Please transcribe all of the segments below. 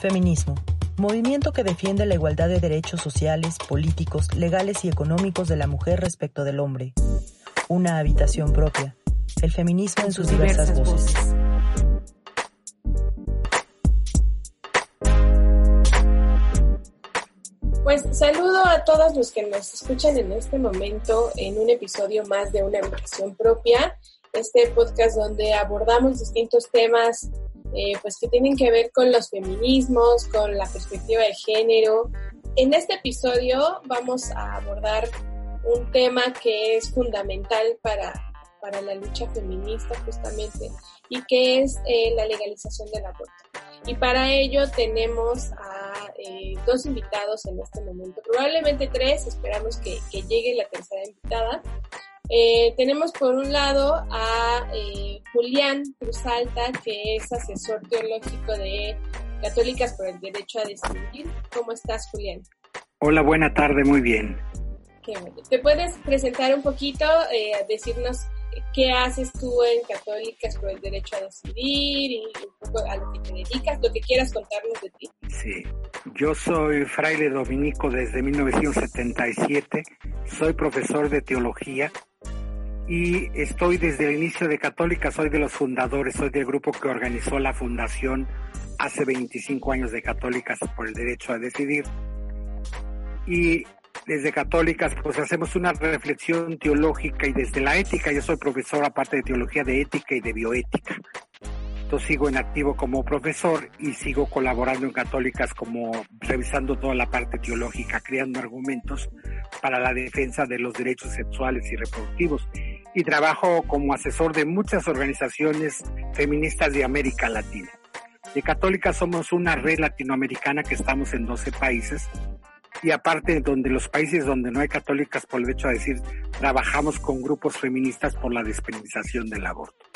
Feminismo. Movimiento que defiende la igualdad de derechos sociales, políticos, legales y económicos de la mujer respecto del hombre. Una habitación propia. El feminismo en sus diversas, voces. Pues saludo a todos los que nos escuchan en este momento en un episodio más de Una habitación propia, este podcast donde abordamos distintos temas eh, pues que tienen que ver con los feminismos, con la perspectiva de género. En este episodio vamos a abordar un tema que es fundamental para, para la lucha feminista justamente y que es eh, la legalización del aborto. Y para ello tenemos a eh, dos invitados en este momento, probablemente tres, esperamos que, que llegue la tercera invitada. Eh, tenemos por un lado a eh, Julián Cruzalta, que es asesor teológico de Católicas por el Derecho a Decidir. ¿Cómo estás, Julián? Hola, buena tarde, muy bien. ¿Te puedes presentar un poquito, eh, decirnos qué haces tú en Católicas por el Derecho a Decidir y un poco a lo que te dedicas, lo que quieras contarnos de ti? Sí, yo soy fraile dominico desde 1977, soy profesor de teología y estoy desde el inicio de Católica, soy de los fundadores, soy del grupo que organizó la fundación hace 25 años de Católicas por el derecho a decidir. Y desde Católicas pues hacemos una reflexión teológica y desde la ética, yo soy profesor aparte de teología de ética y de bioética. Entonces sigo en activo como profesor y sigo colaborando en Católicas como revisando toda la parte teológica, creando argumentos para la defensa de los derechos sexuales y reproductivos y trabajo como asesor de muchas organizaciones feministas de América Latina. De Católica somos una red latinoamericana que estamos en 12 países y aparte donde los países donde no hay católicas, por el hecho de decir, trabajamos con grupos feministas por la despenalización del aborto.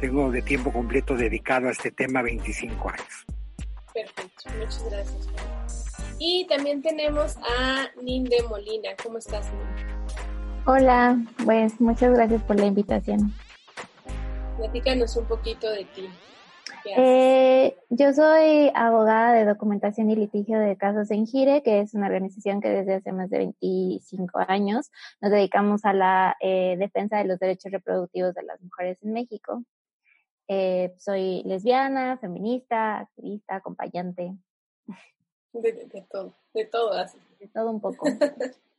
Tengo de tiempo completo dedicado a este tema 25 años. Perfecto, muchas gracias. Y también tenemos a Ninde Molina. ¿Cómo estás, Ninde? Hola, pues muchas gracias por la invitación. Platícanos un poquito de ti. Eh, yo soy abogada de documentación y litigio de casos en Gire, que es una organización que desde hace más de 25 años nos dedicamos a la eh, defensa de los derechos reproductivos de las mujeres en México. Eh, soy lesbiana, feminista, activista, acompañante. De, todo, de todo. De todo un poco.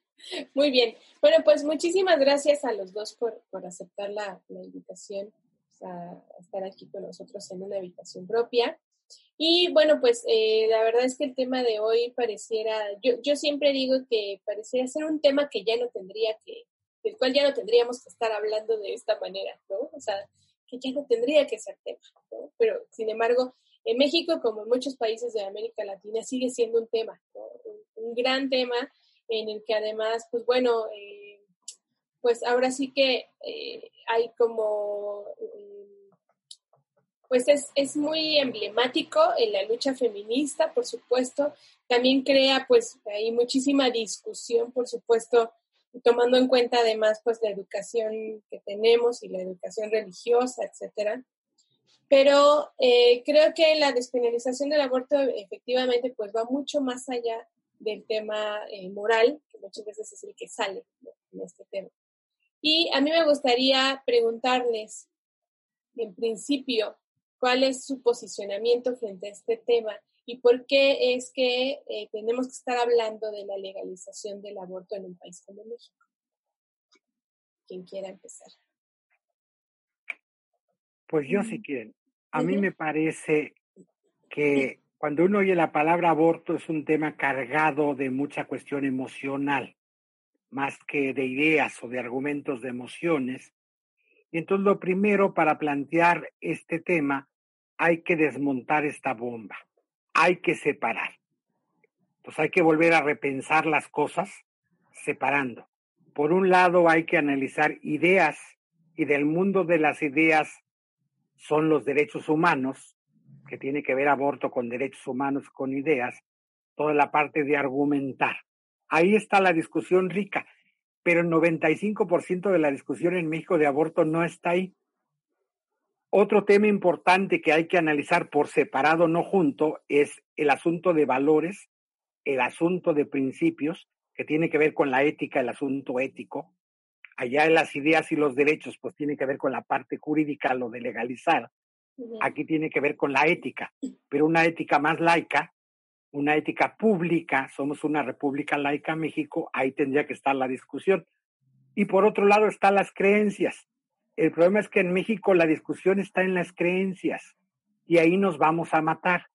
Muy bien. Bueno, pues muchísimas gracias a los dos por, por aceptar la, la invitación a, estar aquí con nosotros en una habitación propia. Y bueno, pues eh, la verdad es que el tema de hoy pareciera, yo, yo siempre digo que pareciera ser un tema que ya no tendría que, del cual ya no tendríamos que estar hablando de esta manera, ¿no? O sea, que ya no tendría que ser tema, ¿no? Pero sin embargo, en México, como en muchos países de América Latina, sigue siendo un tema, ¿no? un gran tema en el que además, pues bueno, eh, pues ahora sí que eh, hay como, eh, pues es, es muy emblemático en la lucha feminista, por supuesto, también crea pues hay muchísima discusión, por supuesto, tomando en cuenta además pues la educación que tenemos y la educación religiosa, etcétera. Pero creo que la despenalización del aborto efectivamente pues va mucho más allá del tema eh, moral, que muchas veces es el que sale en este tema. Y a mí me gustaría preguntarles, en principio, cuál es su posicionamiento frente a este tema y por qué es que eh, tenemos que estar hablando de la legalización del aborto en un país como México. Quien quiera empezar. Pues yo si quieren. A mí me parece que cuando uno oye la palabra aborto es un tema cargado de mucha cuestión emocional, más que de ideas o de argumentos de emociones. Y entonces lo primero para plantear este tema hay que desmontar esta bomba, hay que separar. Entonces hay que volver a repensar las cosas separando. Por un lado hay que analizar ideas y del mundo de las ideas son los derechos humanos que tiene que ver aborto con derechos humanos, con ideas, toda la parte de argumentar. Ahí está la discusión rica, pero el 95% de la discusión en México de aborto no está ahí. Otro tema importante que hay que analizar por separado, no junto, es el asunto de valores, el asunto de principios, que tiene que ver con la ética, el asunto ético. Allá en las ideas y los derechos, pues tiene que ver con la parte jurídica, lo de legalizar. Aquí tiene que ver con la ética, pero una ética más laica, una ética pública, somos una república laica México, ahí tendría que estar la discusión. Y por otro lado están las creencias. El problema es que en México la discusión está en las creencias y ahí nos vamos a matar,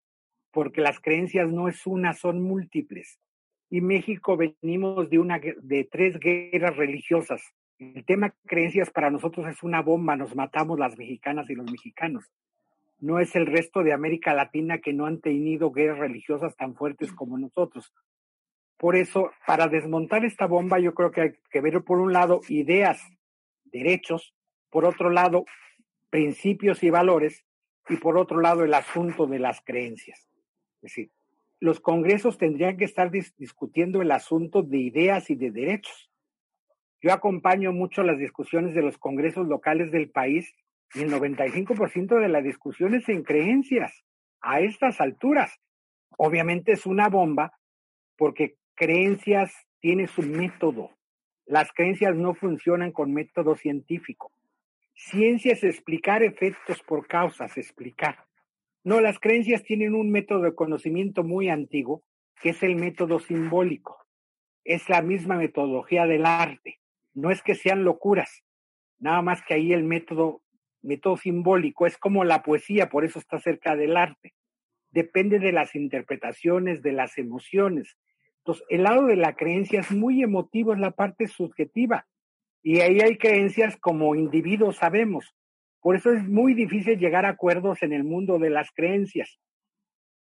porque las creencias no es una, son múltiples. Y México venimos de una de tres guerras religiosas. El tema creencias para nosotros es una bomba, nos matamos las mexicanas y los mexicanos. No es el resto de América Latina que no han tenido guerras religiosas tan fuertes como nosotros. Por eso, para desmontar esta bomba, yo creo que hay que ver por un lado ideas, derechos, por otro lado, principios y valores, y por otro lado, el asunto de las creencias. Es decir, los congresos tendrían que estar discutiendo el asunto de ideas y de derechos. Yo acompaño mucho las discusiones de los congresos locales del país y el 95% de la discusión es en creencias a estas alturas. Obviamente es una bomba porque creencias tiene su método. Las creencias no funcionan con método científico. Ciencia es explicar efectos por causas, explicar. No, las creencias tienen un método de conocimiento muy antiguo, que es el método simbólico. Es la misma metodología del arte. No es que sean locuras, nada más que ahí el método, método simbólico es como la poesía, por eso está cerca del arte. Depende de las interpretaciones, de las emociones. Entonces, el lado de la creencia es muy emotivo, es la parte subjetiva. Y ahí hay creencias como individuos sabemos. Por eso es muy difícil llegar a acuerdos en el mundo de las creencias.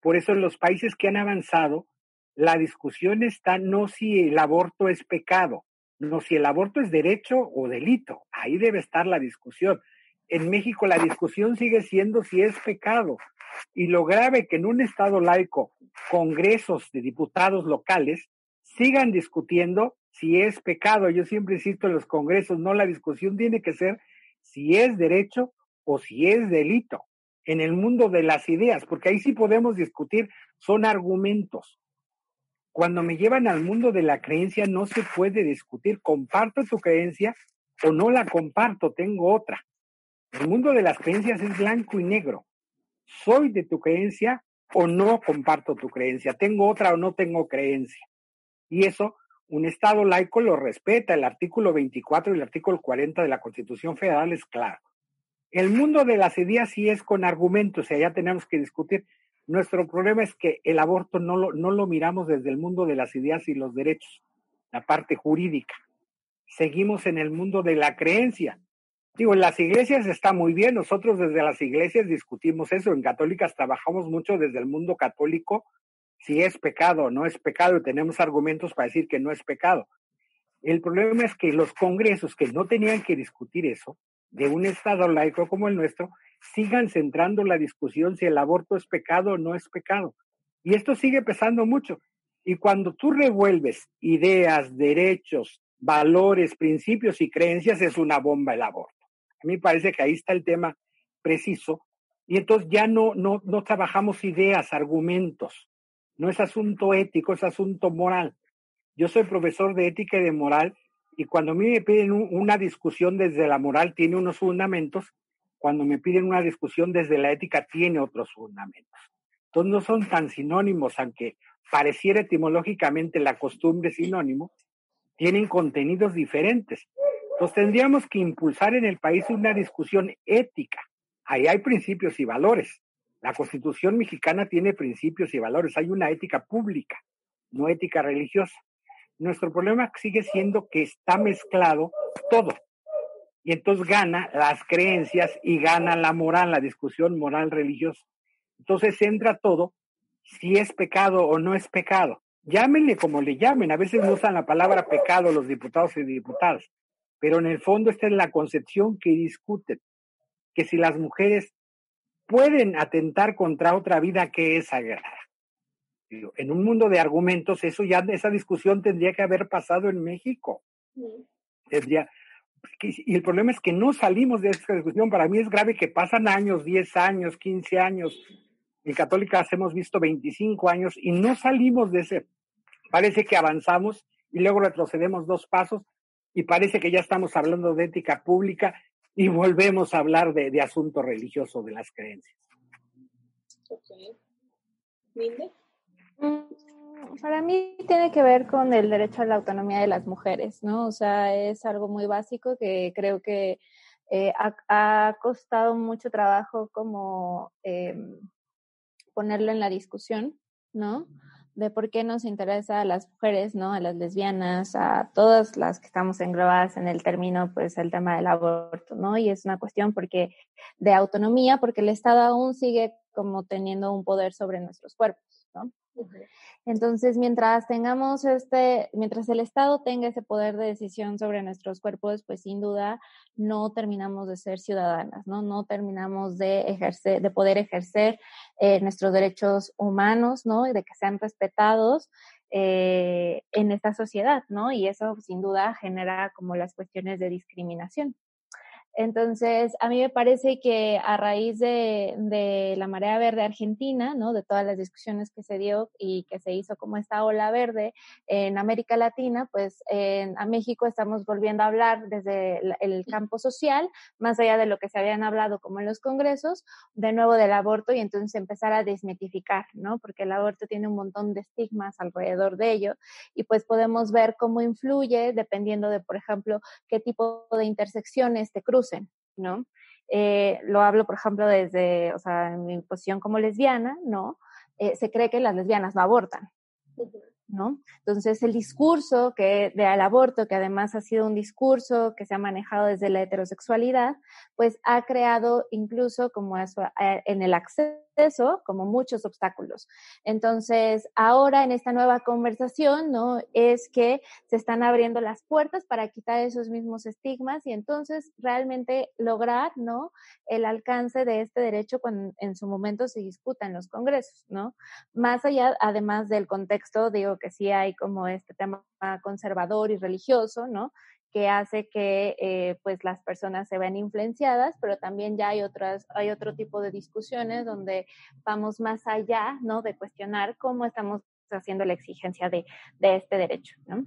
Por eso en los países que han avanzado, la discusión está no si el aborto es pecado, no si el aborto es derecho o delito. Ahí debe estar la discusión. En México la discusión sigue siendo si es pecado. Y lo grave que en un Estado laico, congresos de diputados locales sigan discutiendo si es pecado. Yo siempre insisto en los congresos, no la discusión tiene que ser si es derecho o si es delito en el mundo de las ideas, porque ahí sí podemos discutir, son argumentos. Cuando me llevan al mundo de la creencia no se puede discutir, comparto tu creencia o no la comparto, tengo otra. El mundo de las creencias es blanco y negro. Soy de tu creencia o no comparto tu creencia, tengo otra o no tengo creencia. Y eso un Estado laico lo respeta. El artículo 24 y el artículo 40 de la Constitución Federal es claro. El mundo de las ideas sí es con argumentos y allá tenemos que discutir. Nuestro problema es que el aborto no lo, no lo miramos desde el mundo de las ideas y los derechos, la parte jurídica. Seguimos en el mundo de la creencia. Digo, en las iglesias está muy bien, nosotros desde las iglesias discutimos eso, en católicas trabajamos mucho desde el mundo católico si es pecado o no es pecado y tenemos argumentos para decir que no es pecado. El problema es que los congresos que no tenían que discutir eso, de un Estado laico como el nuestro, sigan centrando la discusión si el aborto es pecado o no es pecado. Y esto sigue pesando mucho. Y cuando tú revuelves ideas, derechos, valores, principios y creencias, es una bomba el aborto. A mí me parece que ahí está el tema preciso. Y entonces ya no, no, no trabajamos ideas, argumentos, no es asunto ético, es asunto moral. Yo soy profesor de ética y de moral y cuando a mí me piden una discusión desde la moral tiene unos fundamentos, cuando me piden una discusión desde la ética tiene otros fundamentos. Entonces no son tan sinónimos, aunque pareciera etimológicamente la costumbre sinónimo, tienen contenidos diferentes. Entonces tendríamos que impulsar en el país una discusión ética. Ahí hay principios y valores. La constitución mexicana tiene principios y valores. Hay una ética pública, no ética religiosa. Nuestro problema sigue siendo que está mezclado todo. Y entonces gana las creencias y gana la moral, la discusión moral religiosa. Entonces entra todo si es pecado o no es pecado. Llámenle como le llamen. A veces usan la palabra pecado los diputados y diputadas. Pero en el fondo esta es la concepción que discuten. Que si las mujeres pueden atentar contra otra vida que es sagrada. En un mundo de argumentos, eso ya, esa discusión tendría que haber pasado en México. Tendría, y el problema es que no salimos de esta discusión. Para mí es grave que pasan años, 10 años, 15 años. En Católicas hemos visto 25 años y no salimos de ese. Parece que avanzamos y luego retrocedemos dos pasos y parece que ya estamos hablando de ética pública y volvemos a hablar de, de asunto religioso de las creencias. Okay. ¿Linde? Mm, para mí tiene que ver con el derecho a la autonomía de las mujeres, ¿no? O sea, es algo muy básico que creo que eh, ha, costado mucho trabajo como em, ponerlo en la discusión, ¿no? De por qué nos interesa a las mujeres, ¿no? A las lesbianas, a todas las que estamos englobadas en el término, pues el tema del aborto, ¿no? Y es una cuestión porque de autonomía, porque el Estado aún sigue como teniendo un poder sobre nuestros cuerpos, ¿no? Entonces, mientras tengamos este, mientras el Estado tenga ese poder de decisión sobre nuestros cuerpos, pues sin duda no terminamos de ser ciudadanas, ¿no? No terminamos de ejercer, de poder ejercer eh, nuestros derechos humanos, ¿no? Y de que sean respetados eh, en esta sociedad, ¿no? Y eso sin duda genera como las cuestiones de discriminación. Entonces, a mí me parece que a raíz de, la marea verde argentina, ¿no? De todas las discusiones que se dio y que se hizo como esta ola verde en América Latina, pues a México estamos volviendo a hablar desde el, campo social, más allá de lo que se habían hablado como en los congresos, de nuevo del aborto y entonces empezar a desmitificar, ¿no? Porque el aborto tiene un montón de estigmas alrededor de ello y pues podemos ver cómo influye dependiendo de, por ejemplo, qué tipo de intersecciones te cruzan ¿no? Eh, lo hablo, por ejemplo, desde, o sea, en mi posición como lesbiana, ¿no? Eh, se cree que las lesbianas no abortan, ¿no? Entonces, el discurso que de al aborto, que además ha sido un discurso que se ha manejado desde la heterosexualidad, pues ha creado incluso como eso, eh, en el acceso eso como muchos obstáculos. Entonces, ahora en esta nueva conversación, ¿no? Es que se están abriendo las puertas para quitar esos mismos estigmas y entonces realmente lograr, ¿no? El alcance de este derecho cuando en su momento se disputa en los congresos, ¿no? Más allá, además del contexto, digo que sí hay como este tema conservador y religioso, ¿no? Que hace que eh, pues las personas se vean influenciadas, pero también ya hay otras, hay otro tipo de discusiones donde vamos más allá, ¿no? De cuestionar cómo estamos haciendo la exigencia de, de este derecho, ¿no?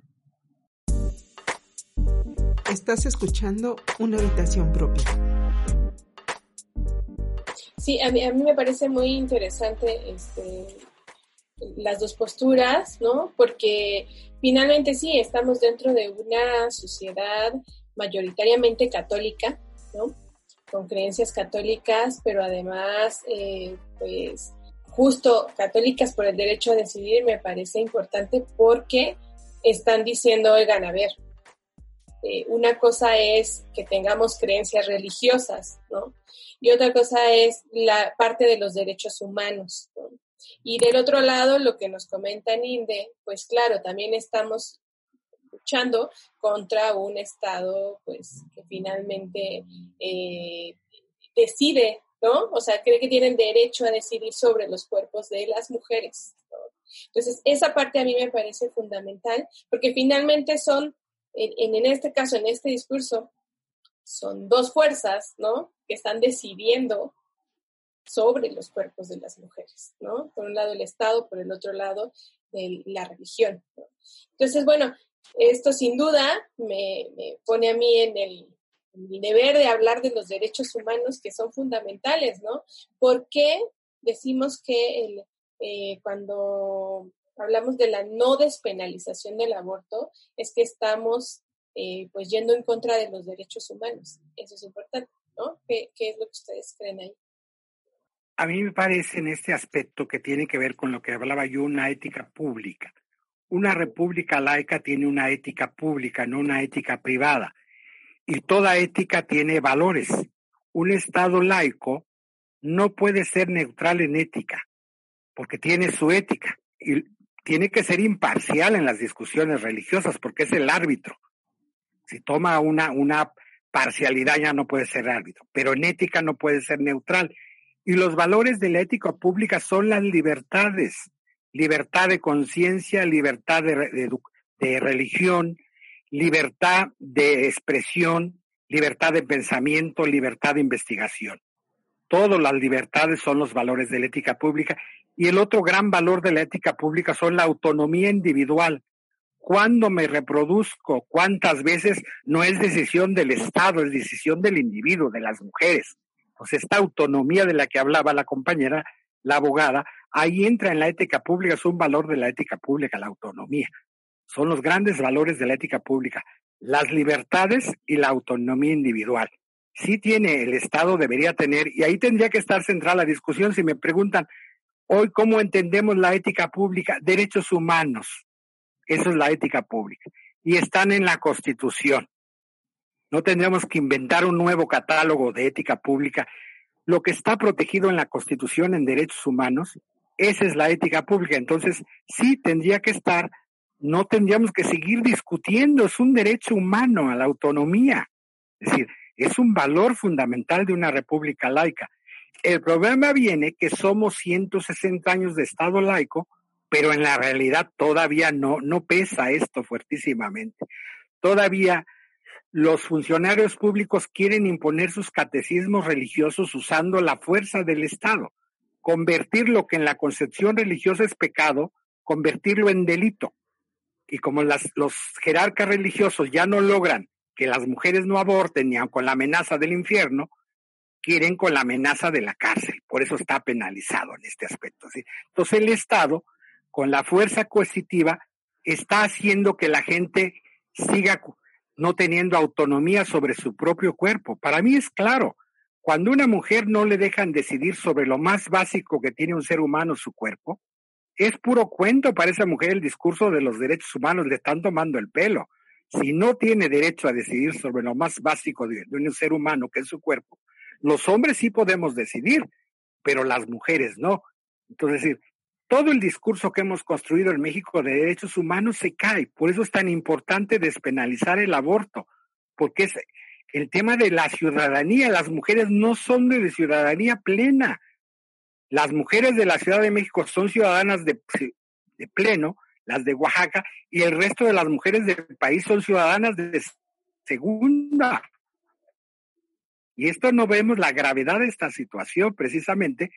Estás escuchando una habitación propia. Sí, a mí, a mí me parece muy interesante este, las dos posturas, ¿no? Porque finalmente sí, estamos dentro de una sociedad mayoritariamente católica, ¿no? Con creencias católicas, pero además, eh, pues, justo católicas por el derecho a decidir me parece importante porque están diciendo, oigan, a ver, eh, una cosa es que tengamos creencias religiosas, ¿no? Y otra cosa es la parte de los derechos humanos, ¿no? Y del otro lado, lo que nos comenta Ninde, pues claro, también estamos luchando contra un Estado, pues, que finalmente eh, decide, ¿no? O sea, cree que tienen derecho a decidir sobre los cuerpos de las mujeres. Entonces, esa parte a mí me parece fundamental, porque finalmente son, en, en este caso, en este discurso, son dos fuerzas, ¿no? Que están decidiendo sobre los cuerpos de las mujeres, ¿no? Por un lado el Estado, por el otro lado la religión. Entonces, bueno, esto sin duda me, pone a mí en el, deber de hablar de los derechos humanos que son fundamentales, ¿no? ¿Por qué decimos que eh, cuando hablamos de la no despenalización del aborto es que estamos eh, pues yendo en contra de los derechos humanos? Eso es importante, ¿no? ¿Qué, ¿Qué es lo que ustedes creen ahí? A mí me parece en este aspecto que tiene que ver con lo que hablaba yo, una ética pública. Una república laica tiene una ética pública, no una ética privada. Y toda ética tiene valores. Un Estado laico no puede ser neutral en ética, porque tiene su ética. Y tiene que ser imparcial en las discusiones religiosas, porque es el árbitro. Si toma una, una parcialidad ya no puede ser árbitro, pero en ética no puede ser neutral y los valores de la ética pública son las libertades, libertad de conciencia, libertad de, religión, libertad de expresión, libertad de pensamiento, libertad de investigación. Todas las libertades son los valores de la ética pública y el otro gran valor de la ética pública son la autonomía individual. Cuando me reproduzco, cuántas veces no es decisión del Estado, es decisión del individuo, de las mujeres. Pues esta autonomía de la que hablaba la compañera, la abogada, ahí entra en la ética pública, es un valor de la ética pública, la autonomía. Son los grandes valores de la ética pública, las libertades y la autonomía individual. Sí tiene el Estado, debería tener, y ahí tendría que estar central la discusión si me preguntan, Hoy, ¿cómo entendemos la ética pública? Derechos humanos. Eso es la ética pública. Y están en la Constitución. No tendríamos que inventar un nuevo catálogo de ética pública. Lo que está protegido en la Constitución en derechos humanos, esa es la ética pública. Entonces, sí tendría que estar, no tendríamos que seguir discutiendo, es un derecho humano a la autonomía. Es decir, es un valor fundamental de una república laica. El problema viene que somos 160 años de Estado laico, pero en la realidad todavía no, no pesa esto fuertísimamente. Todavía los funcionarios públicos quieren imponer sus catecismos religiosos usando la fuerza del Estado, convertir lo que en la concepción religiosa es pecado, convertirlo en delito. Y como las, los jerarcas religiosos ya no logran que las mujeres no aborten ni aun con la amenaza del infierno, quieren con la amenaza de la cárcel. Por eso está penalizado en este aspecto. Entonces el Estado, con la fuerza coercitiva, está haciendo que la gente siga no teniendo autonomía sobre su propio cuerpo. Para mí es claro, cuando una mujer no le dejan decidir sobre lo más básico que tiene un ser humano, su cuerpo, es puro cuento para esa mujer el discurso de los derechos humanos, le están tomando el pelo. Si no tiene derecho a decidir sobre lo más básico de, un ser humano, que es su cuerpo, los hombres sí podemos decidir, pero las mujeres no. Entonces, todo el discurso que hemos construido en México de derechos humanos se cae. Por eso es tan importante despenalizar el aborto, porque es el tema de la ciudadanía. Las mujeres no son de ciudadanía plena. Las mujeres de la Ciudad de México son ciudadanas de, pleno, las de Oaxaca, y el resto de las mujeres del país son ciudadanas de segunda. Y esto no vemos la gravedad de esta situación precisamente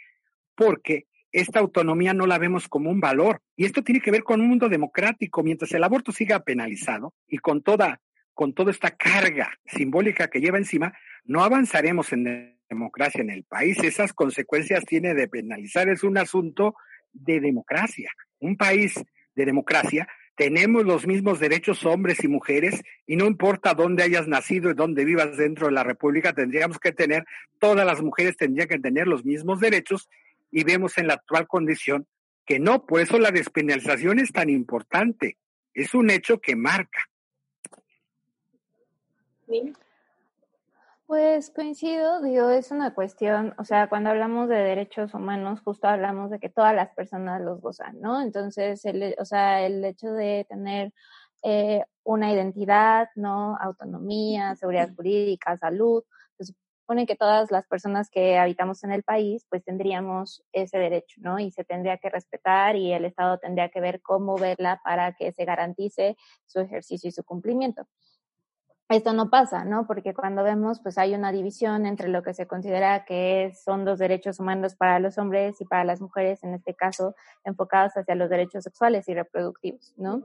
porque esta autonomía no la vemos como un valor. Y esto tiene que ver con un mundo democrático. Mientras el aborto siga penalizado y con toda, con toda esta carga simbólica que lleva encima, no avanzaremos en democracia en el país. Esas consecuencias tiene de penalizar. Es un asunto de democracia. Un país de democracia tenemos los mismos derechos hombres y mujeres y no importa dónde hayas nacido y dónde vivas dentro de la República, tendríamos que tener, todas las mujeres tendrían que tener los mismos derechos y vemos en la actual condición que no, por eso la despenalización es tan importante, es un hecho que marca. Pues coincido, digo, es una cuestión, o sea, cuando hablamos de derechos humanos, justo hablamos de que todas las personas los gozan, ¿no? Entonces, el, o sea, el hecho de tener eh, una identidad, ¿no? Autonomía, seguridad jurídica, salud, supone que todas las personas que habitamos en el país, pues tendríamos ese derecho, ¿no? Y se tendría que respetar y el Estado tendría que ver cómo verla para que se garantice su ejercicio y su cumplimiento esto no pasa, ¿no? Porque cuando vemos, pues hay una división entre lo que se considera que son los derechos humanos para los hombres y para las mujeres, en este caso, enfocados hacia los derechos sexuales y reproductivos, ¿no?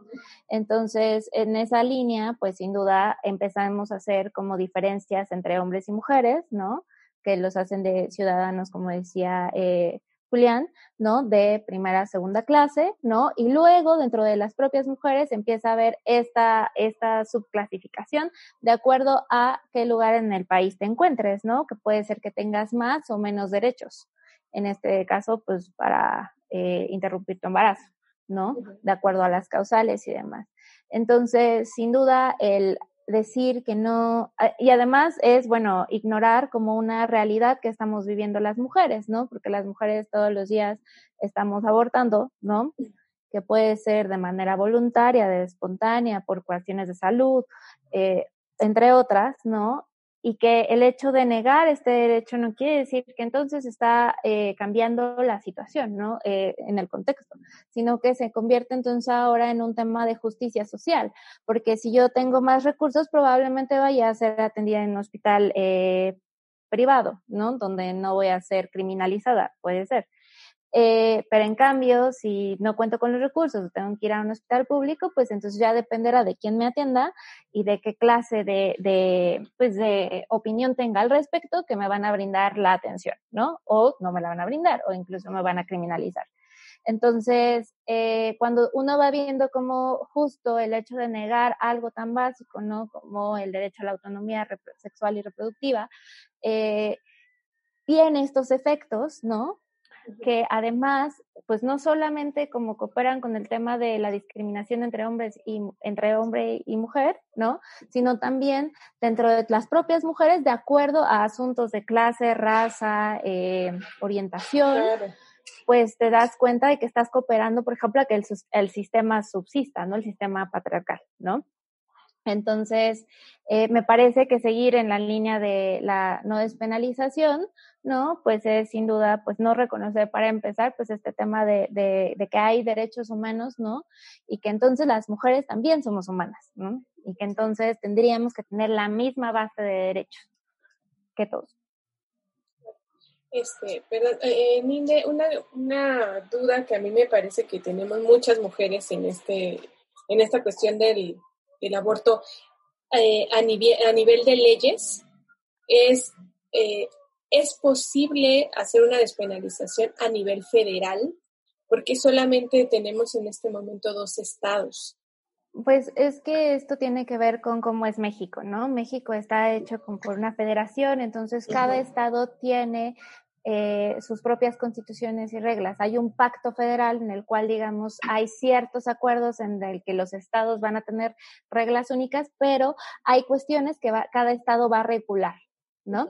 Entonces, en esa línea, pues sin duda empezamos a hacer como diferencias entre hombres y mujeres, ¿no? Que los hacen de ciudadanos, como decía eh, Julián, ¿no? De primera, segunda clase, ¿no? Y luego dentro de las propias mujeres empieza a haber esta, esta subclasificación de acuerdo a qué lugar en el país te encuentres, ¿no? Que puede ser que tengas más o menos derechos. En este caso, pues para eh, interrumpir tu embarazo, ¿no? De acuerdo a las causales y demás. Entonces, sin duda, el decir que no, ah, y además es, bueno, ignorar como una realidad que estamos viviendo las mujeres, ¿no? Porque las mujeres todos los días estamos abortando, ¿no? Que puede ser de manera voluntaria, de espontánea, por cuestiones de salud, eh, entre otras, ¿no? Y que el hecho de negar este derecho no quiere decir que entonces está eh, cambiando la situación, ¿no? Eh, en el contexto, sino que se convierte entonces ahora en un tema de justicia social, porque si yo tengo más recursos, probablemente vaya a ser atendida en un hospital eh, privado, ¿no? Donde no voy a ser criminalizada, puede ser. Eh, pero en cambio, si no cuento con los recursos, tengo que ir a un hospital público, pues entonces ya dependerá de quién me atienda y de qué clase de, de, pues de opinión tenga al respecto que me van a brindar la atención, ¿no? O no me la van a brindar o incluso me van a criminalizar. Entonces, eh, cuando uno va viendo como justo el hecho de negar algo tan básico, ¿no? Como el derecho a la autonomía sexual y reproductiva, eh, tiene estos efectos, ¿no? Que además, pues no solamente como cooperan con el tema de la discriminación entre hombres y entre hombre y mujer, ¿no? Sino también dentro de las propias mujeres de acuerdo a asuntos de clase, raza, eh, orientación. Pues te das cuenta de que estás cooperando, por ejemplo, a que el, el sistema subsista, ¿no? El sistema patriarcal, ¿no? Entonces, eh, me parece que seguir en la línea de la no despenalización, ¿no? Pues es sin duda, pues no reconocer para empezar, pues este tema de, de, que hay derechos humanos, ¿no? Y que entonces las mujeres también somos humanas, ¿no? Y que entonces tendríamos que tener la misma base de derechos que todos. Este, pero eh, eh, Ninde, una, una duda que a mí me parece que tenemos muchas mujeres en este, en esta cuestión del el aborto eh, a, nivel, a nivel de leyes, es, eh, es posible hacer una despenalización a nivel federal, porque solamente tenemos en este momento dos estados. Pues es que esto tiene que ver con cómo es México, ¿no? México está hecho por una federación, entonces cada estado tiene eh, sus propias constituciones y reglas. Hay un pacto federal en el cual, digamos, hay ciertos acuerdos en el que los estados van a tener reglas únicas, pero hay cuestiones que cada estado va a regular, ¿no?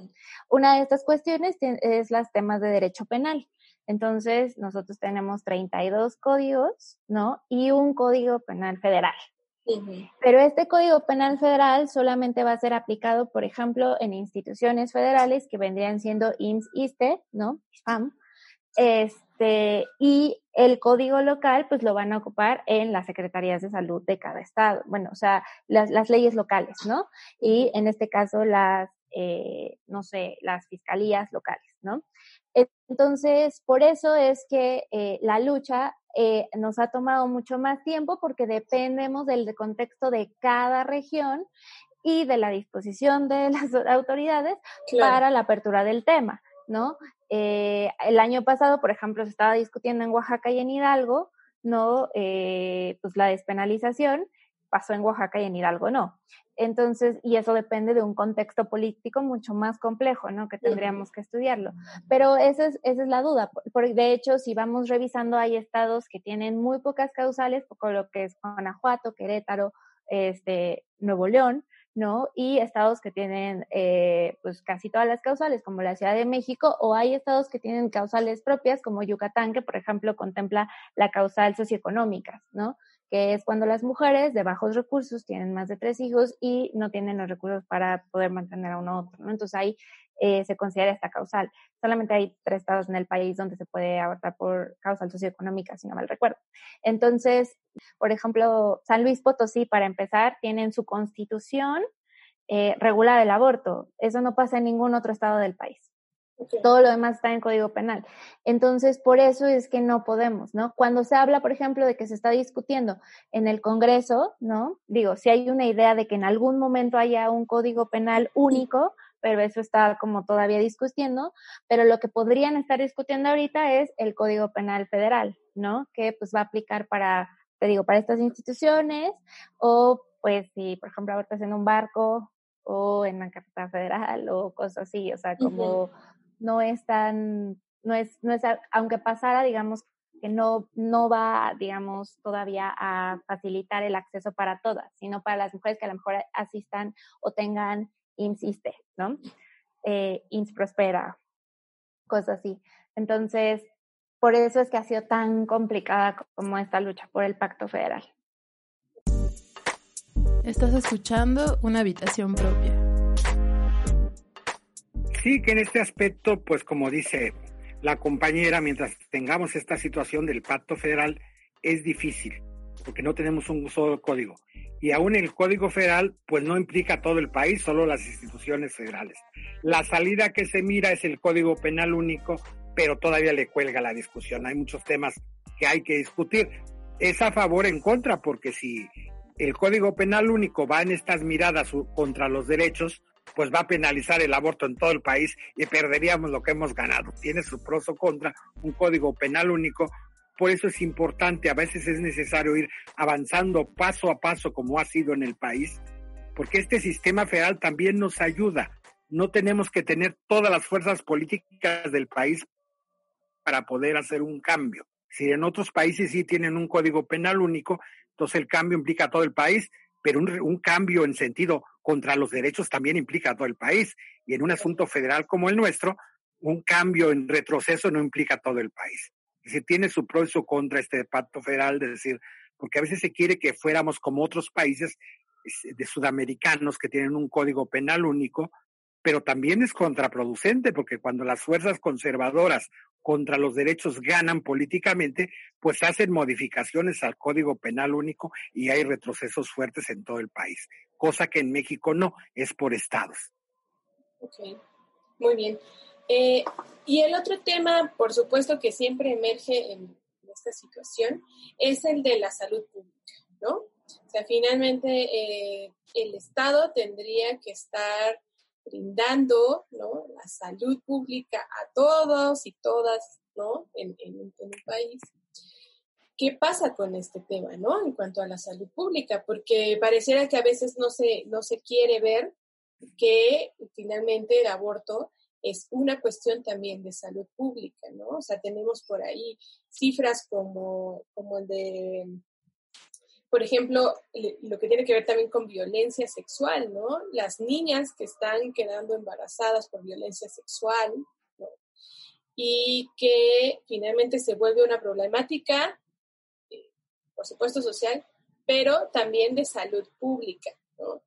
Una de estas cuestiones es las temas de derecho penal. Entonces, nosotros tenemos 32 códigos, ¿no? Y un código penal federal. Pero este Código Penal Federal solamente va a ser aplicado, por ejemplo, en instituciones federales que vendrían siendo IMSS, ISTE, ¿no? ISPAM. Este, y el código local, pues lo van a ocupar en las secretarías de salud de cada estado. Bueno, o sea, las, las leyes locales, ¿no? Y en este caso, las, eh, no sé, las fiscalías locales, ¿no? Entonces, por eso es que eh, la lucha eh, nos ha tomado mucho más tiempo porque dependemos del contexto de cada región y de la disposición de las autoridades para la apertura del tema, ¿no? Eh, el año pasado, por ejemplo, se estaba discutiendo en Oaxaca y en Hidalgo, ¿no? Eh, pues la despenalización pasó en Oaxaca y en Hidalgo no. Entonces, y eso depende de un contexto político mucho más complejo, ¿no? Que tendríamos que estudiarlo. Pero esa es, esa es la duda. De hecho, si vamos revisando, hay estados que tienen muy pocas causales, poco lo que es Guanajuato, Querétaro, este, Nuevo León, ¿no? Y estados que tienen, eh, pues, casi todas las causales, como la Ciudad de México, o hay estados que tienen causales propias, como Yucatán, que, por ejemplo, contempla la causal socioeconómica, ¿no? Que es cuando las mujeres de bajos recursos tienen más de tres hijos y no tienen los recursos para poder mantener a uno otro, ¿no? Entonces ahí eh, se considera esta causal. Solamente hay tres estados en el país donde se puede abortar por causal socioeconómica, si no mal recuerdo. Entonces, por ejemplo, San Luis Potosí, para empezar, tienen su constitución eh, regular el aborto. Eso no pasa en ningún otro estado del país. Todo lo demás está en código penal. Entonces, por eso es que no podemos, ¿no? Cuando se habla, por ejemplo, de que se está discutiendo en el Congreso, ¿no? Digo, si hay una idea de que en algún momento haya un código penal único, pero eso está como todavía discutiendo, pero lo que podrían estar discutiendo ahorita es el Código Penal Federal, ¿no? Que pues va a aplicar para, te digo, para estas instituciones o pues si, por ejemplo, ahorita en un barco o en la capital federal o cosas así, o sea, como no es tan, no es, no es, aunque pasara, digamos, que no, no va, digamos, todavía a facilitar el acceso para todas, sino para las mujeres que a lo mejor asistan o tengan insiste, ¿no? Eh, INS Prospera, cosas así. Entonces, por eso es que ha sido tan complicada como esta lucha por el pacto federal. Estás escuchando una habitación propia. Sí, que en este aspecto, pues como dice la compañera, mientras tengamos esta situación del pacto federal, es difícil, porque no tenemos un solo código. Y aún el código federal, pues no implica todo el país, solo las instituciones federales. La salida que se mira es el código penal único, pero todavía le cuelga la discusión. Hay muchos temas que hay que discutir. Es a favor en contra, porque si el código penal único va en estas miradas contra los derechos, pues va a penalizar el aborto en todo el país y perderíamos lo que hemos ganado. Tiene su pros o contra, un código penal único. Por eso es importante, a veces es necesario ir avanzando paso a paso como ha sido en el país, porque este sistema federal también nos ayuda. No tenemos que tener todas las fuerzas políticas del país para poder hacer un cambio. Si en otros países sí tienen un código penal único, entonces el cambio implica a todo el país, pero un, un, cambio en sentido contra los derechos también implica a todo el país. Y en un asunto federal como el nuestro, un cambio en retroceso no implica a todo el país. Es decir, tiene su pro y su contra este pacto federal, de decir, porque a veces se quiere que fuéramos como otros países de sudamericanos que tienen un código penal único, pero también es contraproducente porque cuando las fuerzas conservadoras contra los derechos ganan políticamente, pues hacen modificaciones al Código Penal Único y hay retrocesos fuertes en todo el país, cosa que en México no, es por estados. Ok, muy bien. Eh, y el otro tema, por supuesto, que siempre emerge en esta situación es el de la salud pública, ¿no? O sea, finalmente eh, el Estado tendría que estar brindando ¿no? la salud pública a todos y todas ¿no? en, en, un país. ¿Qué pasa con este tema, ¿no? En cuanto a la salud pública, porque pareciera que a veces no se, no se quiere ver que finalmente el aborto es una cuestión también de salud pública, ¿no? O sea, tenemos por ahí cifras como, como el de por ejemplo, lo que tiene que ver también con violencia sexual, ¿no? Las niñas que están quedando embarazadas por violencia sexual. Y que finalmente se vuelve una problemática, por supuesto, social, pero también de salud pública, ¿no?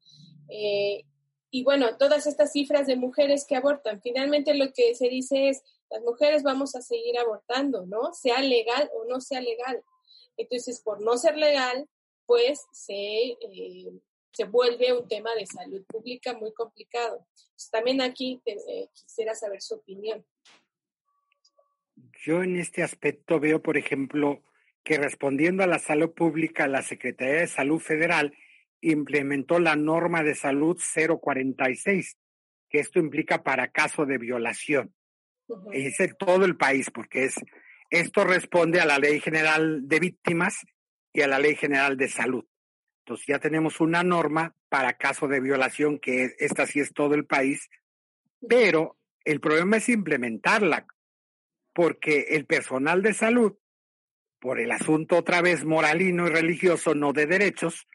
Eh, y bueno, todas estas cifras de mujeres que abortan, finalmente lo que se dice es, las mujeres vamos a seguir abortando, ¿no? Sea legal o no sea legal. Entonces, por no ser legal, pues se, eh, se vuelve un tema de salud pública muy complicado. también aquí eh, quisiera saber su opinión. Yo en este aspecto veo, por ejemplo, que respondiendo a la salud pública, la Secretaría de Salud Federal implementó la norma de salud 046, que esto implica para caso de violación. Es en todo el país, porque es, esto responde a la Ley General de Víctimas y a la Ley General de Salud. Entonces ya tenemos una norma para caso de violación, que esta sí es todo el país, pero el problema es implementarla, porque el personal de salud, por el asunto otra vez moralino y religioso, no de derechos,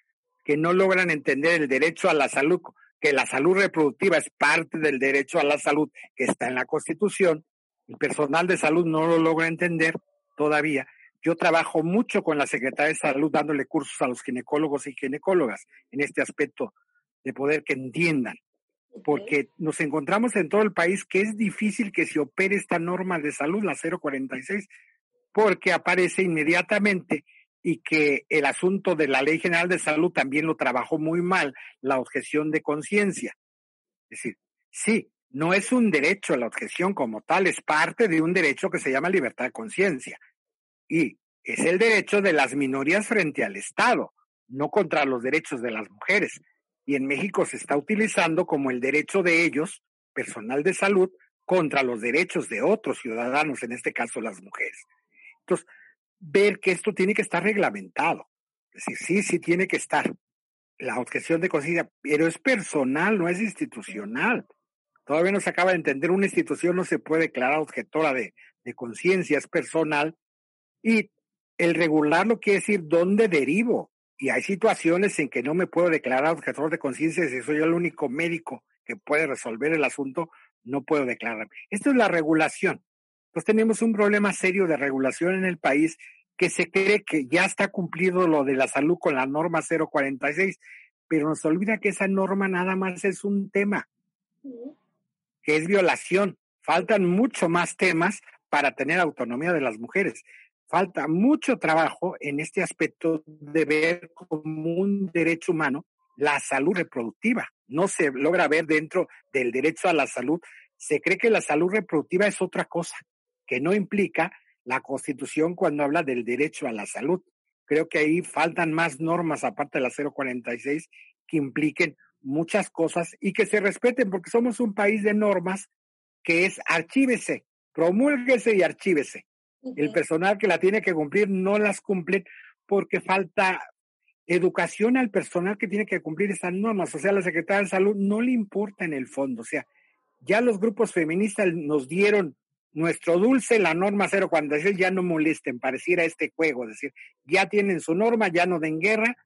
que no logran entender el derecho a la salud, que la salud reproductiva es parte del derecho a la salud que está en la Constitución, el personal de salud no lo logra entender todavía. Yo trabajo mucho con la Secretaría de Salud dándole cursos a los ginecólogos y ginecólogas en este aspecto de poder que entiendan, porque nos encontramos en todo el país que es difícil que se opere esta norma de salud, la 046, porque aparece inmediatamente y que el asunto de la Ley General de Salud también lo trabajó muy mal, la objeción de conciencia. Es decir, sí, no es un derecho la objeción como tal, es parte de un derecho que se llama libertad de conciencia y es el derecho de las minorías frente al Estado, no contra los derechos de las mujeres. Y en México se está utilizando como el derecho de ellos, personal de salud, contra los derechos de otros ciudadanos, en este caso las mujeres. Ver que esto tiene que estar reglamentado. Es decir, sí, sí tiene que estar. La objeción de conciencia, pero es personal, no es institucional. Todavía no se acaba de entender, una institución no se puede declarar objetora de, de conciencia, es personal y el regularlo quiere decir dónde derivo. Y hay situaciones en que no me puedo declarar objetor de conciencia si soy el único médico que puede resolver el asunto, no puedo declararme. Esto es la regulación. Pues tenemos un problema serio de regulación en el país que se cree que ya está cumplido lo de la salud con la norma 046, pero nos olvida que esa norma nada más es un tema. que es violación. Faltan mucho más temas para tener autonomía de las mujeres. Falta mucho trabajo en este aspecto de ver como un derecho humano la salud reproductiva. No se logra ver dentro del derecho a la salud. Se cree que la salud reproductiva es otra cosa, que no implica la Constitución cuando habla del derecho a la salud. Creo que ahí faltan más normas, aparte de la 046, que impliquen muchas cosas y que se respeten, porque somos un país de normas que es archívese, promulguese y archívese. El personal que la tiene que cumplir no las cumple porque falta educación al personal que tiene que cumplir esas normas. O sea, la Secretaría de Salud no le importa en el fondo. O sea, ya los grupos feministas nos dieron nuestro dulce, la norma 046, ya no molesten, pareciera este juego, es decir, ya tienen su norma, ya no den guerra.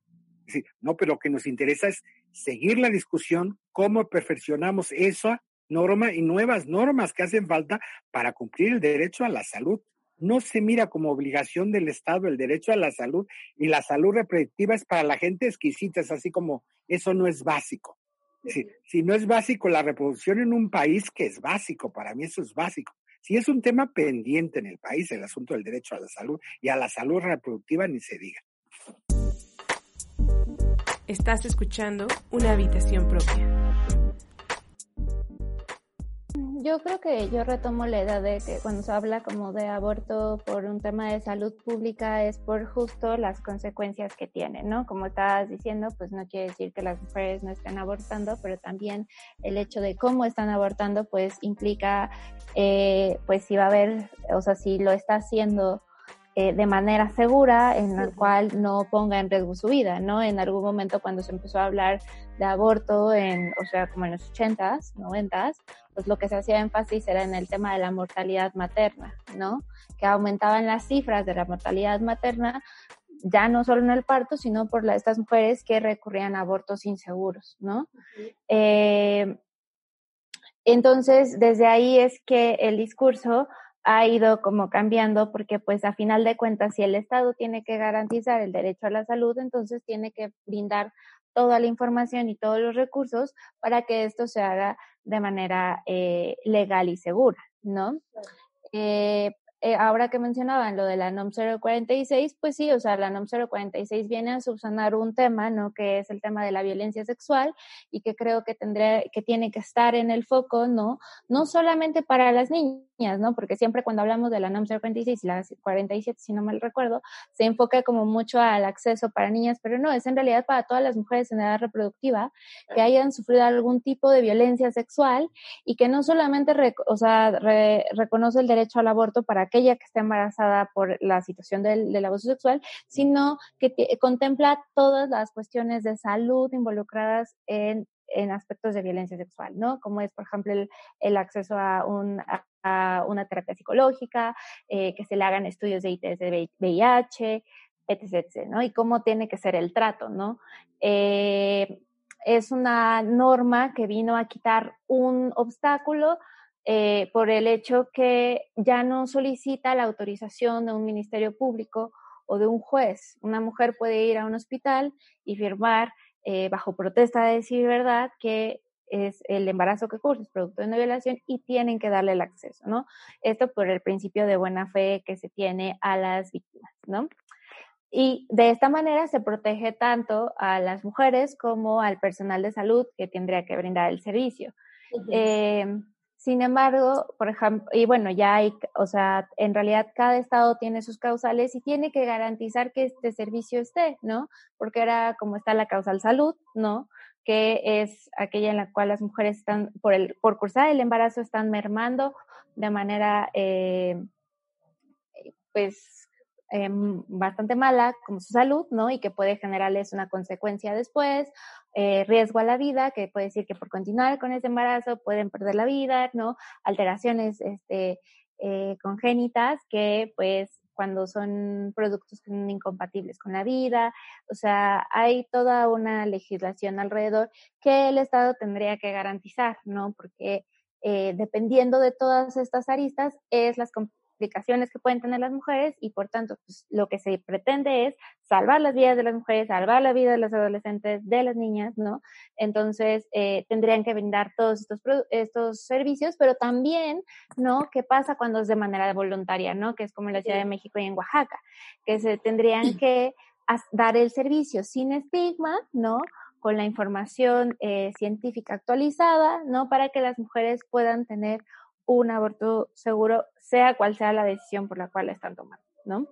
no, pero lo que nos interesa es seguir la discusión, cómo perfeccionamos esa norma y nuevas normas que hacen falta para cumplir el derecho a la salud. No se mira como obligación del Estado el derecho a la salud y la salud reproductiva es para la gente exquisita, es así como eso no es básico. Si, si no es básico la reproducción en un país, que es básico, para mí eso es básico. Si es un tema pendiente en el país, el asunto del derecho a la salud y a la salud reproductiva, ni se diga. Estás escuchando una habitación propia. Yo creo que yo retomo la idea de que cuando se habla como de aborto por un tema de salud pública es por justo las consecuencias que tiene, ¿no? Como estabas diciendo, pues no quiere decir que las mujeres no estén abortando, pero también el hecho de cómo están abortando, pues implica, eh, pues si va a haber, o sea, si lo está haciendo eh, de manera segura, en la cual no ponga en riesgo su vida, ¿no? En algún momento cuando se empezó a hablar de aborto, en, o sea, como en los 80s, 90s, pues lo que se hacía énfasis era en el tema de la mortalidad materna, ¿no? Que aumentaban las cifras de la mortalidad materna, ya no solo en el parto, sino por estas mujeres que recurrían a abortos inseguros, ¿no? Eh, entonces, desde ahí es que el discurso ha ido como cambiando porque pues a final de cuentas si el Estado tiene que garantizar el derecho a la salud, entonces tiene que brindar toda la información y todos los recursos para que esto se haga de manera eh, legal y segura, ¿no? Eh, eh, ahora que mencionaban lo de la NOM 046, pues sí, o sea, la NOM 046 viene a subsanar un tema, ¿no? Que es el tema de la violencia sexual y que creo que tendré, que tiene que estar en el foco, ¿no? No solamente para las niñas, ¿no? Porque siempre cuando hablamos de la NOM 046 y la 47, si no mal recuerdo, se enfoca como mucho al acceso para niñas, pero no, es en realidad para todas las mujeres en edad reproductiva que hayan sufrido algún tipo de violencia sexual y que no solamente, o sea, reconoce el derecho al aborto para aquella que está embarazada por la situación del, abuso sexual, sino que contempla todas las cuestiones de salud involucradas en, aspectos de violencia sexual, ¿no? Como es, por ejemplo, el, acceso a, una terapia psicológica, eh, que se le hagan estudios de ITS de VIH, etc., ¿no? Y cómo tiene que ser el trato, ¿no? Eh, es una norma que vino a quitar un obstáculo eh, por el hecho que ya no solicita la autorización de un ministerio público o de un juez. Una mujer puede ir a un hospital y firmar eh, bajo protesta de decir verdad que es el embarazo que cursa, es producto de una violación y tienen que darle el acceso, ¿no? Esto por el principio de buena fe que se tiene a las víctimas, ¿no? Y de esta manera se protege tanto a las mujeres como al personal de salud que tendría que brindar el servicio. Sin embargo, por ejemplo, y bueno, ya hay, o sea, en realidad cada estado tiene sus causales y tiene que garantizar que este servicio esté, ¿no? Porque era como está la causal salud, ¿no? Que es aquella en la cual las mujeres están, por, el, por cursar el embarazo, están mermando de manera, eh, pues, Em, bastante mala como su salud, ¿no? Y que puede generarles una consecuencia después, eh, riesgo a la vida, que puede decir que por continuar con ese embarazo pueden perder la vida, ¿no? Alteraciones este, eh, congénitas que pues cuando son productos que son incompatibles con la vida, o sea, hay toda una legislación alrededor que el Estado tendría que garantizar, ¿no? Porque eh, dependiendo de todas estas aristas es las complicaciones que pueden tener las mujeres y por tanto pues, lo que se pretende es salvar las vidas de las mujeres, salvar la vida de los adolescentes, de las niñas, ¿no? Entonces eh, tendrían que brindar todos estos, estos servicios, pero también, ¿no? ¿Qué pasa cuando es de manera voluntaria, ¿no? Que es como en la Ciudad de México y en Oaxaca, que se tendrían que dar el servicio sin estigma, ¿no? con la información eh, científica actualizada, ¿no? Para que las mujeres puedan tener un aborto seguro, sea cual sea la decisión por la cual la están tomando, ¿no?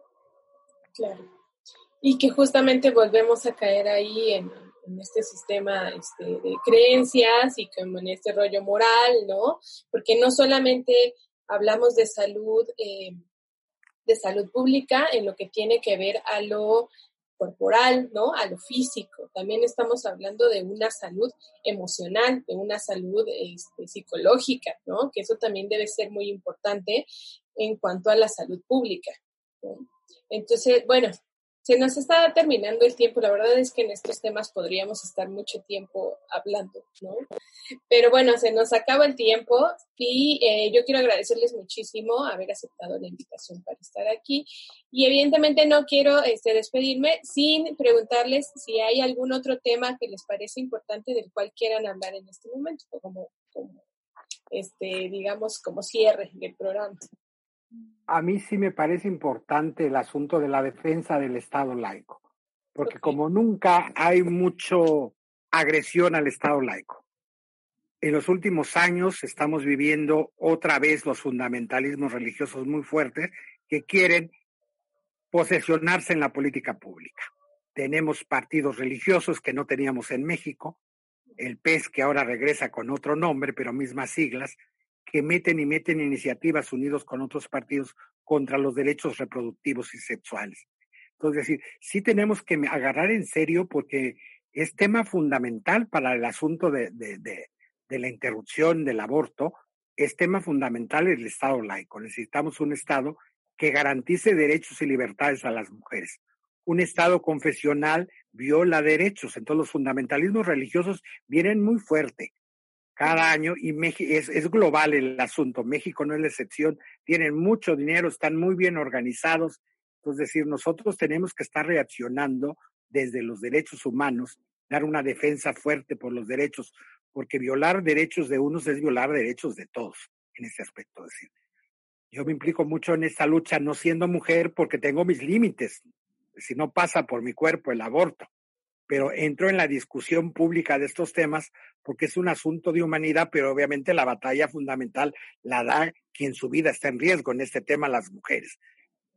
Claro. Y que justamente volvemos a caer ahí en, este sistema este, de creencias y como en este rollo moral, ¿no? Porque no solamente hablamos de salud, eh, de salud pública en lo que tiene que ver a lo corporal, ¿no? A lo físico. También estamos hablando de una salud emocional, de una salud este, psicológica, ¿no? Que eso también debe ser muy importante en cuanto a la salud pública. Entonces, bueno, se nos está terminando el tiempo. La verdad es que en estos temas podríamos estar mucho tiempo hablando, ¿no? Pero bueno, se nos acaba el tiempo y eh, yo quiero agradecerles muchísimo haber aceptado la invitación para estar aquí. Y evidentemente no quiero este, despedirme sin preguntarles si hay algún otro tema que les parece importante del cual quieran hablar en este momento, como, como este, digamos, como cierre del programa a mí sí me parece importante el asunto de la defensa del Estado laico, porque como nunca hay mucho agresión al Estado laico. En los últimos años estamos viviendo otra vez los fundamentalismos religiosos muy fuertes que quieren posesionarse en la política pública. Tenemos partidos religiosos que no teníamos en México, el PES que ahora regresa con otro nombre, pero mismas siglas, que meten y meten iniciativas unidos con otros partidos contra los derechos reproductivos y sexuales. Entonces, es decir, sí tenemos que agarrar en serio porque es tema fundamental para el asunto de, de, de, la interrupción del aborto, es tema fundamental el Estado laico. Necesitamos un Estado que garantice derechos y libertades a las mujeres. Un Estado confesional viola derechos, entonces los fundamentalismos religiosos vienen muy fuerte cada año y es, es global el asunto. México no es la excepción. Tienen mucho dinero, están muy bien organizados. Es decir, nosotros tenemos que estar reaccionando desde los derechos humanos, dar una defensa fuerte por los derechos, porque violar derechos de unos es violar derechos de todos en ese aspecto. Es decir, yo me implico mucho en esta lucha no siendo mujer porque tengo mis límites. Si no pasa por mi cuerpo el aborto, pero entro en la discusión pública de estos temas porque es un asunto de humanidad, pero obviamente la batalla fundamental la da quien su vida está en riesgo en este tema, las mujeres.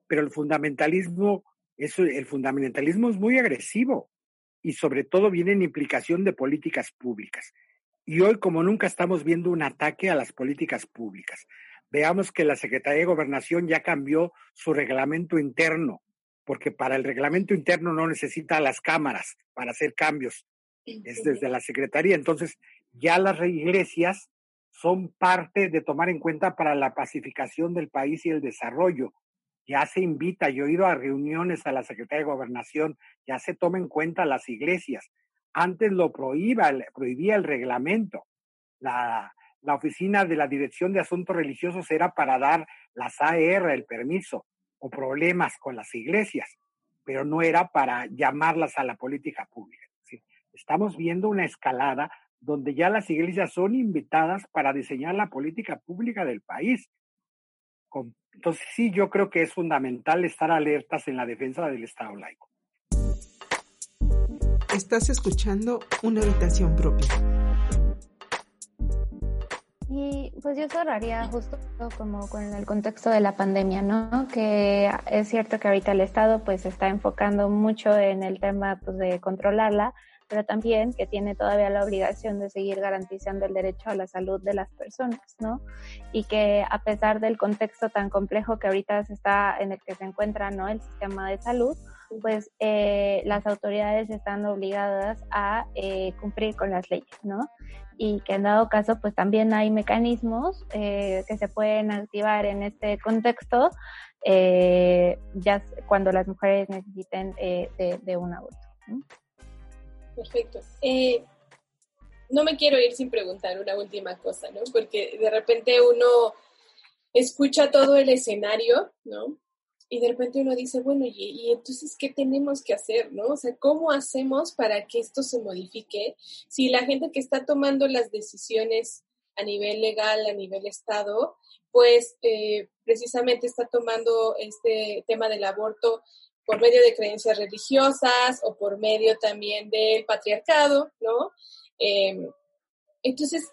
Pero el fundamentalismo, eso, el fundamentalismo es muy agresivo y sobre todo viene en implicación de políticas públicas. Y hoy, como nunca, estamos viendo un ataque a las políticas públicas. Veamos que la Secretaría de Gobernación ya cambió su reglamento interno porque para el reglamento interno no necesita las cámaras para hacer cambios, es desde la Secretaría. Entonces, ya las iglesias son parte de tomar en cuenta para la pacificación del país y el desarrollo. Ya se invita, yo he ido a reuniones a la Secretaría de Gobernación, ya se toma en cuenta las iglesias. Antes lo prohibía, prohibía el reglamento. La, la oficina de la Dirección de Asuntos Religiosos era para dar las AR, el permiso problemas con las iglesias, pero no era para llamarlas a la política pública. Estamos viendo una escalada donde ya las iglesias son invitadas para diseñar la política pública del país. Entonces sí, yo creo que es fundamental estar alertas en la defensa del Estado laico. Estás escuchando una habitación propia. Y pues yo cerraría justo como con el contexto de la pandemia, ¿no? Que es cierto que ahorita el Estado pues está enfocando mucho en el tema pues de controlarla, pero también que tiene todavía la obligación de seguir garantizando el derecho a la salud de las personas, ¿no? Y que a pesar del contexto tan complejo que ahorita se está en el que se encuentra, ¿no? El sistema de salud, pues eh, las autoridades están obligadas a eh, cumplir con las leyes, ¿no? Y que en dado caso, pues también hay mecanismos eh, que se pueden activar en este contexto, ya cuando las mujeres necesiten de, de, un aborto. Perfecto. no me quiero ir sin preguntar una última cosa, ¿no? Porque de repente uno escucha todo el escenario, ¿no? Y de repente uno dice, bueno, ¿y, entonces qué tenemos que hacer, no? O sea, ¿cómo hacemos para que esto se modifique? Si la gente que está tomando las decisiones a nivel legal, a nivel Estado, pues eh, precisamente está tomando este tema del aborto por medio de creencias religiosas o por medio también del patriarcado, ¿no? Em, entonces,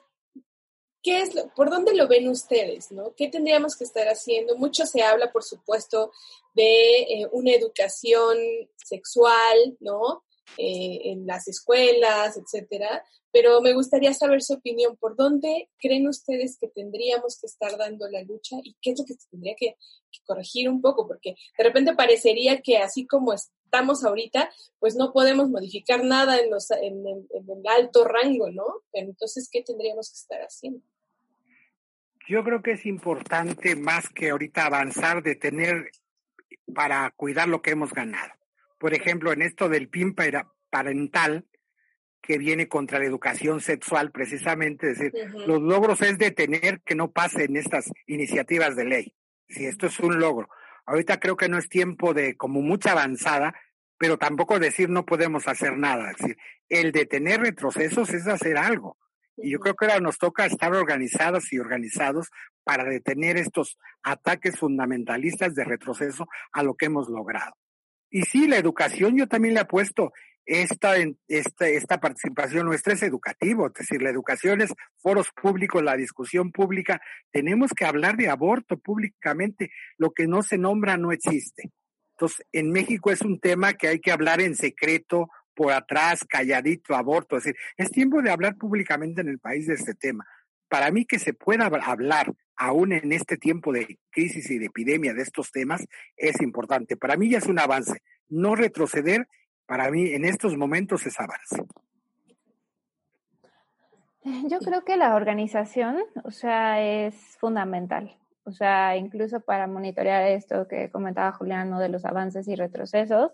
¿qué es ¿por dónde lo ven ustedes, no? ¿Qué tendríamos que estar haciendo? Mucho se habla, por supuesto, de eh, una educación sexual, ¿no? Eh, en las escuelas, etcétera, pero me gustaría saber su opinión. ¿Por dónde creen ustedes que tendríamos que estar dando la lucha y qué es lo que tendría que, corregir un poco? Porque de repente parecería que así como estamos ahorita, pues no podemos modificar nada en, los, en, el alto rango, ¿no? Entonces, ¿qué tendríamos que estar haciendo? Yo creo que es importante más que ahorita avanzar de tener para cuidar lo que hemos ganado. Por ejemplo, en esto del PIN parental, que viene contra la educación sexual, precisamente, es decir, los logros es detener que no pasen estas iniciativas de ley. Si esto es un logro. Ahorita creo que no es tiempo de como mucha avanzada, pero tampoco decir no podemos hacer nada. Es decir, el detener retrocesos es hacer algo. Y yo creo que ahora nos toca estar organizadas y organizados para detener estos ataques fundamentalistas de retroceso a lo que hemos logrado. Y sí, la educación yo también le apuesto esta, esta, esta participación nuestra es educativo, es decir, la educación es foros públicos, la discusión pública. Tenemos que hablar de aborto públicamente. Lo que no se nombra no existe. Entonces, en México es un tema que hay que hablar en secreto, por atrás, calladito, aborto. Es decir, es tiempo de hablar públicamente en el país de este tema. Para mí que se pueda hablar aún en este tiempo de crisis y de epidemia de estos temas es importante. Para mí ya es un avance. No retroceder para mí en estos momentos es avance. Yo creo que la organización, o sea, es fundamental. O sea, incluso para monitorear esto que comentaba Juliano de los avances y retrocesos.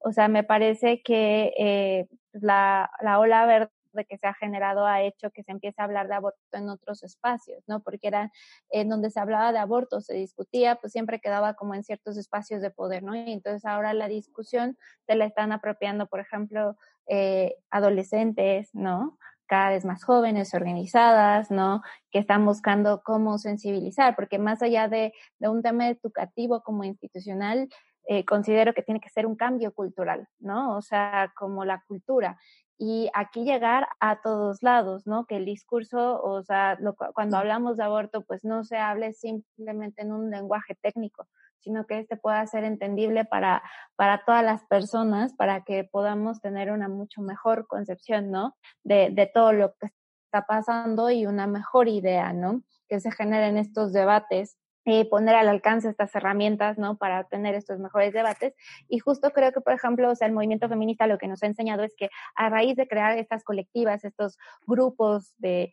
O sea, me parece que eh, la, la ola verde de que se ha generado ha hecho que se empiece a hablar de aborto en otros espacios, ¿no? Porque era en donde se hablaba de aborto, se discutía, pues siempre quedaba como en ciertos espacios de poder, ¿no? Y entonces ahora la discusión se la están apropiando, por ejemplo, eh, adolescentes, ¿no? cada vez más jóvenes, organizadas, ¿no? Que están buscando cómo sensibilizar, porque más allá de, de un tema educativo como institucional, eh, considero que tiene que ser un cambio cultural, ¿no? O sea, como la cultura y aquí llegar a todos lados, ¿no? Que el discurso, o sea, cuando hablamos de aborto, pues no se hable simplemente en un lenguaje técnico, sino que este pueda ser entendible para, para todas las personas, para que podamos tener una mucho mejor concepción, ¿no? De, de todo lo que está pasando y una mejor idea, ¿no? Que se generen estos debates eh, poner al alcance estas herramientas, ¿no? Para tener estos mejores debates. Y justo creo que, por ejemplo, o sea, el movimiento feminista lo que nos ha enseñado es que a raíz de crear estas colectivas, estos grupos de,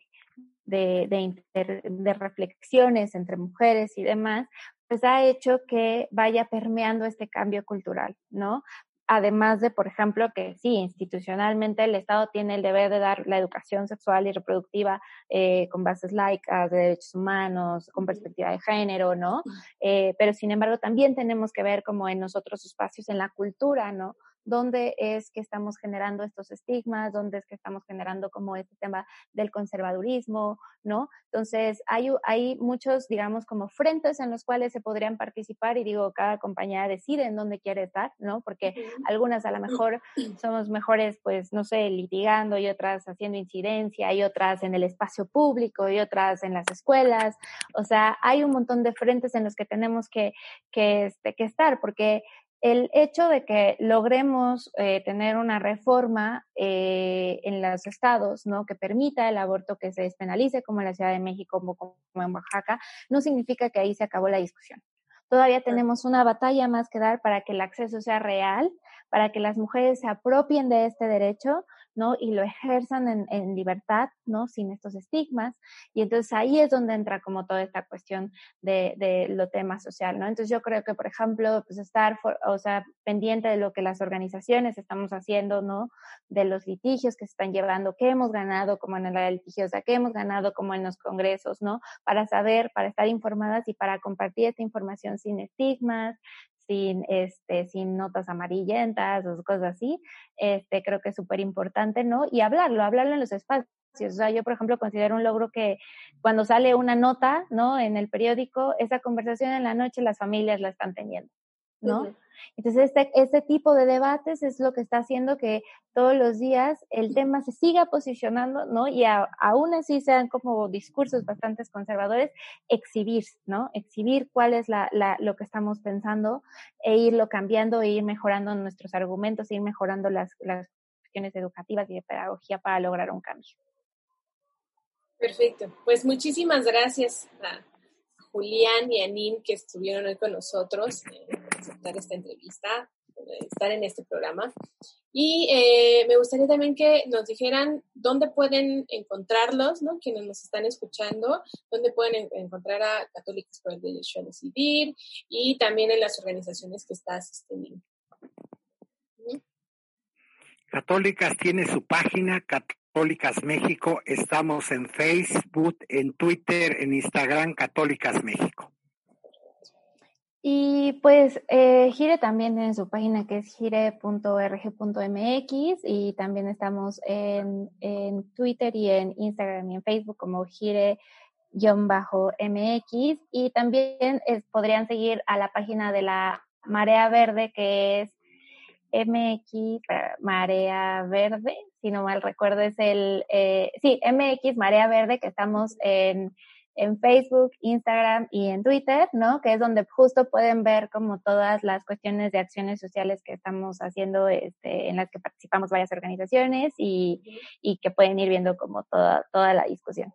de, de, de reflexiones entre mujeres y demás, pues ha hecho que vaya permeando este cambio cultural, ¿no? Además de, por ejemplo, que sí, institucionalmente el Estado tiene el deber de dar la educación sexual y reproductiva eh, con bases laicas, de derechos humanos, con perspectiva de género, ¿no? Eh, pero sin embargo, también tenemos que ver como en nosotros espacios en la cultura, ¿no? Dónde es que estamos generando estos estigmas, dónde es que estamos generando como este tema del conservadurismo, ¿no? Entonces, hay, hay muchos, digamos, como frentes en los cuales se podrían participar y digo, cada compañía decide en dónde quiere estar, ¿no? Porque algunas a lo mejor somos mejores, pues, no sé, litigando y otras haciendo incidencia y otras en el espacio público y otras en las escuelas. O sea, hay un montón de frentes en los que tenemos que, que, este, que estar porque el hecho de que logremos eh, tener una reforma eh, en los estados, ¿no? Que permita el aborto que se despenalice, como en la Ciudad de México, como, como en Oaxaca, no significa que ahí se acabó la discusión. Todavía tenemos una batalla más que dar para que el acceso sea real, para que las mujeres se apropien de este derecho, ¿no? Y lo ejerzan en, en, libertad, ¿no? Sin estos estigmas. Y entonces ahí es donde entra como toda esta cuestión de, de lo tema social, ¿no? Entonces yo creo que, por ejemplo, pues estar, o sea, pendiente de lo que las organizaciones estamos haciendo, ¿no? De los litigios que se están llevando, qué hemos ganado como en la litigiosa, qué hemos ganado como en los congresos, ¿no? Para saber, para estar informadas y para compartir esta información sin estigmas, sin, este, sin notas amarillentas o cosas así, este, creo que es súper importante, ¿no? Y hablarlo, hablarlo en los espacios. O sea, yo, por ejemplo, considero un logro que cuando sale una nota, ¿no? En el periódico, esa conversación en la noche las familias la están teniendo, ¿no? Entonces, este, este tipo de debates es lo que está haciendo que todos los días el tema se siga posicionando, ¿no? Y aún así sean como discursos bastante conservadores, exhibir, ¿no? Exhibir cuál es la, la, lo que estamos pensando e irlo cambiando e ir mejorando nuestros argumentos, ir mejorando las, las cuestiones educativas y de pedagogía para lograr un cambio. Perfecto. Pues muchísimas gracias a Julián y a Nin que estuvieron hoy con nosotros. Eh, aceptar esta entrevista, estar en este programa. Y eh, me gustaría también que nos dijeran dónde pueden encontrarlos, ¿no? Quienes nos están escuchando, dónde pueden encontrar a Católicas por el Derecho a Decidir y también en las organizaciones que está asistiendo. Católicas tiene su página, Católicas México. Estamos en Facebook, en Twitter, en Instagram, Católicas México. Y pues eh, Gire también tiene su página que es gire.org.mx y también estamos en, en, Twitter y en Instagram y en Facebook como gire-mx y también podrían seguir a la página de la Marea Verde que es MX Marea Verde, si no mal recuerdo es el, eh, sí, MX Marea Verde que estamos en en Facebook, Instagram y en Twitter, ¿no? Que es donde justo pueden ver como todas las cuestiones de acciones sociales que estamos haciendo, este, en las que participamos varias organizaciones y, y que pueden ir viendo como toda, toda la discusión.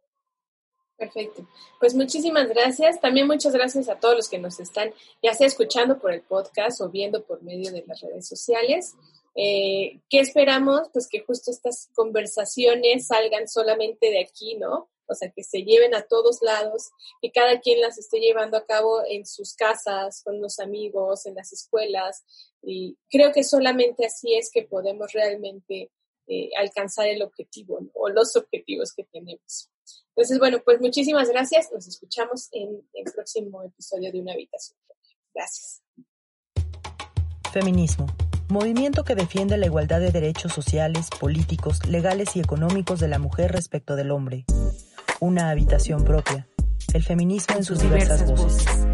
Perfecto. Pues muchísimas gracias. También muchas gracias a todos los que nos están ya sea escuchando por el podcast o viendo por medio de las redes sociales. Eh, ¿Qué esperamos? Pues que justo estas conversaciones salgan solamente de aquí, ¿no? O sea, que se lleven a todos lados, que cada quien las esté llevando a cabo en sus casas, con los amigos, en las escuelas. Y creo que solamente así es que podemos realmente eh, alcanzar el objetivo o los objetivos que tenemos. Entonces, bueno, pues muchísimas gracias. Nos escuchamos en el próximo episodio de Una Habitación. Gracias. Feminismo. Movimiento que defiende la igualdad de derechos sociales, políticos, legales y económicos de la mujer respecto del hombre una habitación propia. El feminismo en sus diversas, voces.